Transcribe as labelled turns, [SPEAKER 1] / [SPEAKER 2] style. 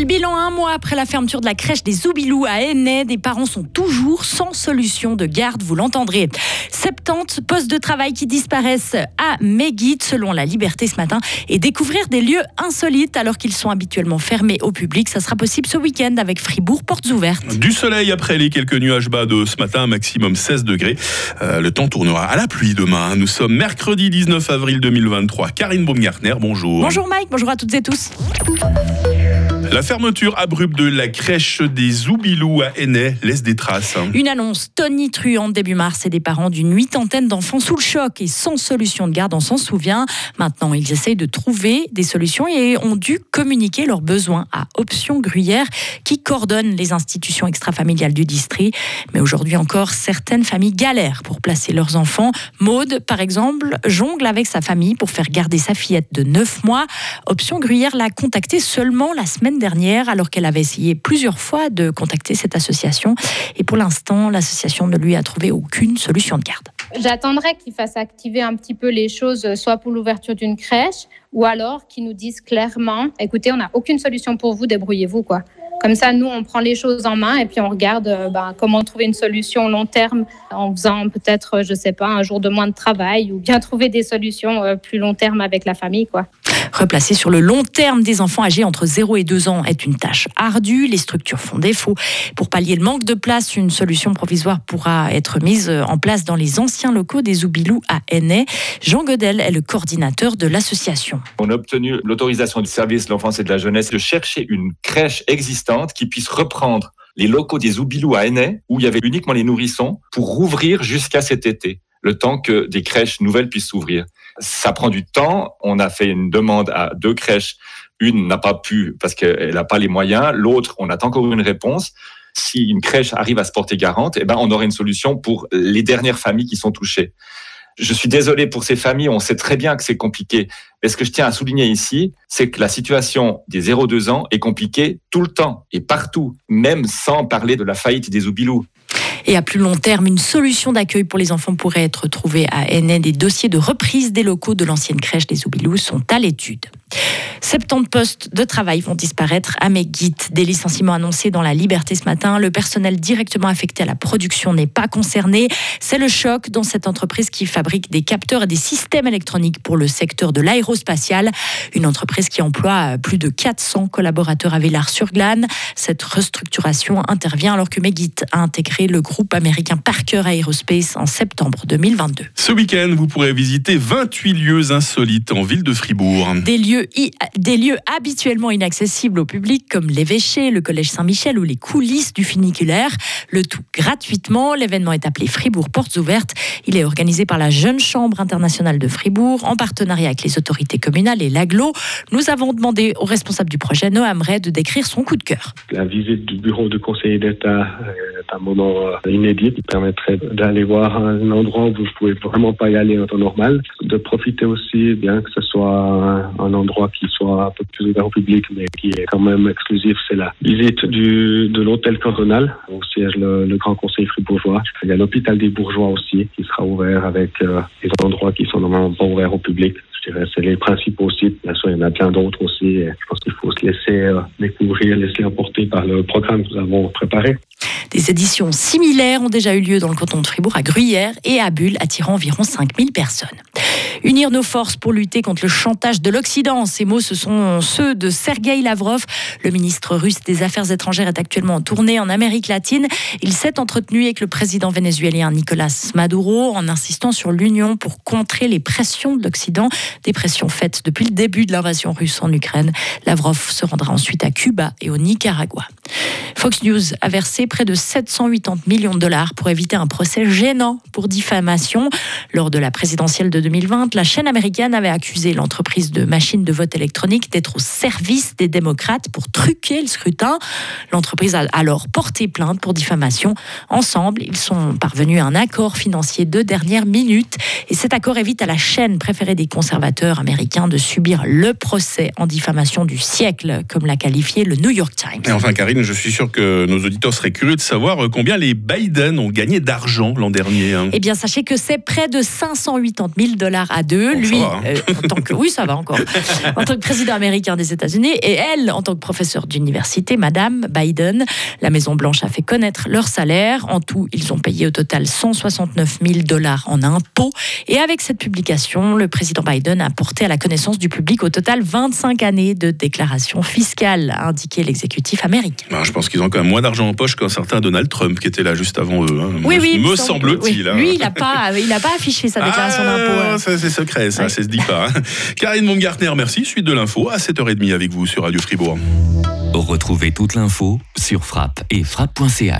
[SPEAKER 1] le bilan un mois après la fermeture de la crèche des Zoubilous à Aînay. Des parents sont toujours sans solution de garde, vous l'entendrez. 70 postes de travail qui disparaissent à Meguide, selon la Liberté ce matin, et découvrir des lieux insolites alors qu'ils sont habituellement fermés au public. Ça sera possible ce week-end avec Fribourg, portes ouvertes.
[SPEAKER 2] Du soleil après les quelques nuages bas de ce matin, maximum 16 degrés. Euh, le temps tournera à la pluie demain. Nous sommes mercredi 19 avril 2023. Karine Baumgartner, bonjour.
[SPEAKER 1] Bonjour Mike, bonjour à toutes et tous.
[SPEAKER 2] La fermeture abrupte de la crèche des Zoubilous à Aînay laisse des traces.
[SPEAKER 1] Une annonce tonitruante début mars et des parents d'une huitantaine d'enfants sous le choc et sans solution de garde, on s'en souvient. Maintenant, ils essayent de trouver des solutions et ont dû communiquer leurs besoins à Option Gruyère qui coordonne les institutions extrafamiliales du district. Mais aujourd'hui encore, certaines familles galèrent pour placer leurs enfants. Maude, par exemple, jongle avec sa famille pour faire garder sa fillette de 9 mois. Option Gruyère l'a contactée seulement la semaine dernière, alors qu'elle avait essayé plusieurs fois de contacter cette association. Et pour l'instant, l'association ne lui a trouvé aucune solution de garde.
[SPEAKER 3] J'attendrai qu'ils fassent activer un petit peu les choses, soit pour l'ouverture d'une crèche, ou alors qu'ils nous disent clairement, écoutez, on n'a aucune solution pour vous, débrouillez-vous, quoi. Comme ça, nous, on prend les choses en main et puis on regarde euh, ben, comment trouver une solution long terme en faisant peut-être, je sais pas, un jour de moins de travail ou bien trouver des solutions euh, plus long terme avec la famille, quoi.
[SPEAKER 1] Replacer sur le long terme des enfants âgés entre 0 et 2 ans est une tâche ardue. Les structures font défaut. Pour pallier le manque de place, une solution provisoire pourra être mise en place dans les anciens locaux des Oubilous à Aînay. Jean Godel est le coordinateur de l'association.
[SPEAKER 4] On a obtenu l'autorisation du service de l'enfance et de la jeunesse de chercher une crèche existante qui puisse reprendre les locaux des Oubilous à Aînay, où il y avait uniquement les nourrissons, pour rouvrir jusqu'à cet été le temps que des crèches nouvelles puissent s'ouvrir. Ça prend du temps. On a fait une demande à deux crèches. Une n'a pas pu parce qu'elle n'a pas les moyens. L'autre, on attend encore une réponse. Si une crèche arrive à se porter garante, eh ben, on aurait une solution pour les dernières familles qui sont touchées. Je suis désolé pour ces familles, on sait très bien que c'est compliqué. Mais ce que je tiens à souligner ici, c'est que la situation des 0-2 ans est compliquée tout le temps et partout, même sans parler de la faillite des Oubilous.
[SPEAKER 1] Et à plus long terme, une solution d'accueil pour les enfants pourrait être trouvée à NN. Des dossiers de reprise des locaux de l'ancienne crèche des Oubilous sont à l'étude. 70 postes de travail vont disparaître à Megit. Des licenciements annoncés dans la Liberté ce matin. Le personnel directement affecté à la production n'est pas concerné. C'est le choc dans cette entreprise qui fabrique des capteurs et des systèmes électroniques pour le secteur de l'aérospatial. Une entreprise qui emploie plus de 400 collaborateurs à Villars-sur-Glane. Cette restructuration intervient alors que Megit a intégré le groupe américain Parker Aerospace en septembre 2022.
[SPEAKER 2] Ce week-end, vous pourrez visiter 28 lieux insolites en ville de Fribourg.
[SPEAKER 1] Des lieux des lieux habituellement inaccessibles au public comme l'évêché, le collège Saint-Michel ou les coulisses du funiculaire. Le tout gratuitement. L'événement est appelé Fribourg Portes Ouvertes. Il est organisé par la Jeune Chambre internationale de Fribourg en partenariat avec les autorités communales et l'aglo. Nous avons demandé au responsable du projet, Noam Ray, de décrire son coup de cœur.
[SPEAKER 5] La visite du bureau de conseiller d'État est un moment euh, inédit qui permettrait d'aller voir un endroit où vous ne pouvez vraiment pas y aller en temps normal, de profiter aussi, bien que ce soit un endroit qui soit un peu plus ouvert au public, mais qui est quand même exclusif, c'est la visite du, de l'hôtel cantonal, où siège le, Grand Conseil fribourgeois. Il y a l'hôpital des bourgeois aussi, qui sera ouvert avec euh, des endroits qui sont normalement pas ouverts au public. Je dirais c'est les principaux sites. Bien sûr, il y en a plein d'autres aussi. Je pense qu'il faut se laisser euh, découvrir, laisser emporter par le programme que nous avons préparé.
[SPEAKER 1] Des éditions similaires ont déjà eu lieu dans le canton de Fribourg, à Gruyère et à Bulle, attirant environ 5000 personnes. Unir nos forces pour lutter contre le chantage de l'Occident. Ces mots, ce sont ceux de Sergei Lavrov. Le ministre russe des Affaires étrangères est actuellement en tournée en Amérique latine. Il s'est entretenu avec le président vénézuélien Nicolas Maduro en insistant sur l'union pour contrer les pressions de l'Occident, des pressions faites depuis le début de l'invasion russe en Ukraine. Lavrov se rendra ensuite à Cuba et au Nicaragua. Fox News a versé près de 780 millions de dollars pour éviter un procès gênant pour diffamation. Lors de la présidentielle de 2020, la chaîne américaine avait accusé l'entreprise de machines de vote électronique d'être au service des démocrates pour truquer le scrutin. L'entreprise a alors porté plainte pour diffamation. Ensemble, ils sont parvenus à un accord financier de dernière minute. Et cet accord évite à la chaîne préférée des conservateurs américains de subir le procès en diffamation du siècle, comme l'a qualifié le New York Times.
[SPEAKER 2] Et enfin, Karine, je suis sûr que nos auditeurs seraient curieux de savoir combien les Biden ont gagné d'argent l'an dernier. Hein.
[SPEAKER 1] Eh bien, sachez que c'est près de 580 000 dollars à deux.
[SPEAKER 2] Bon,
[SPEAKER 1] Lui,
[SPEAKER 2] va, hein.
[SPEAKER 1] euh, en tant que oui, ça va encore, en tant que président américain des États-Unis, et elle, en tant que professeure d'université, Madame Biden. La Maison Blanche a fait connaître leur salaire. En tout, ils ont payé au total 169 000 dollars en impôts. Et avec cette publication, le président Biden a porté à la connaissance du public au total 25 années de déclaration fiscale, a indiqué l'exécutif américain.
[SPEAKER 2] Ben, je pense qu'ils ont quand même moins d'argent en poche qu'un certain Donald Trump qui était là juste avant eux. hein.
[SPEAKER 1] Oui,
[SPEAKER 2] me,
[SPEAKER 1] oui,
[SPEAKER 2] me
[SPEAKER 1] il semble-
[SPEAKER 2] semble-t-il.
[SPEAKER 1] oui.
[SPEAKER 2] hein.
[SPEAKER 1] Lui, il n'a pas, il a pas affiché sa déclaration
[SPEAKER 2] Ah,
[SPEAKER 1] d'impôt. euh.
[SPEAKER 2] Secret, ça,
[SPEAKER 1] Ouais.
[SPEAKER 2] ça se dit pas. hein. Karine Baumgartner, merci. Suite de l'info à 7h30 avec vous sur Radio Fribourg.
[SPEAKER 6] Retrouvez toute l'info sur frappe et frappe.ch.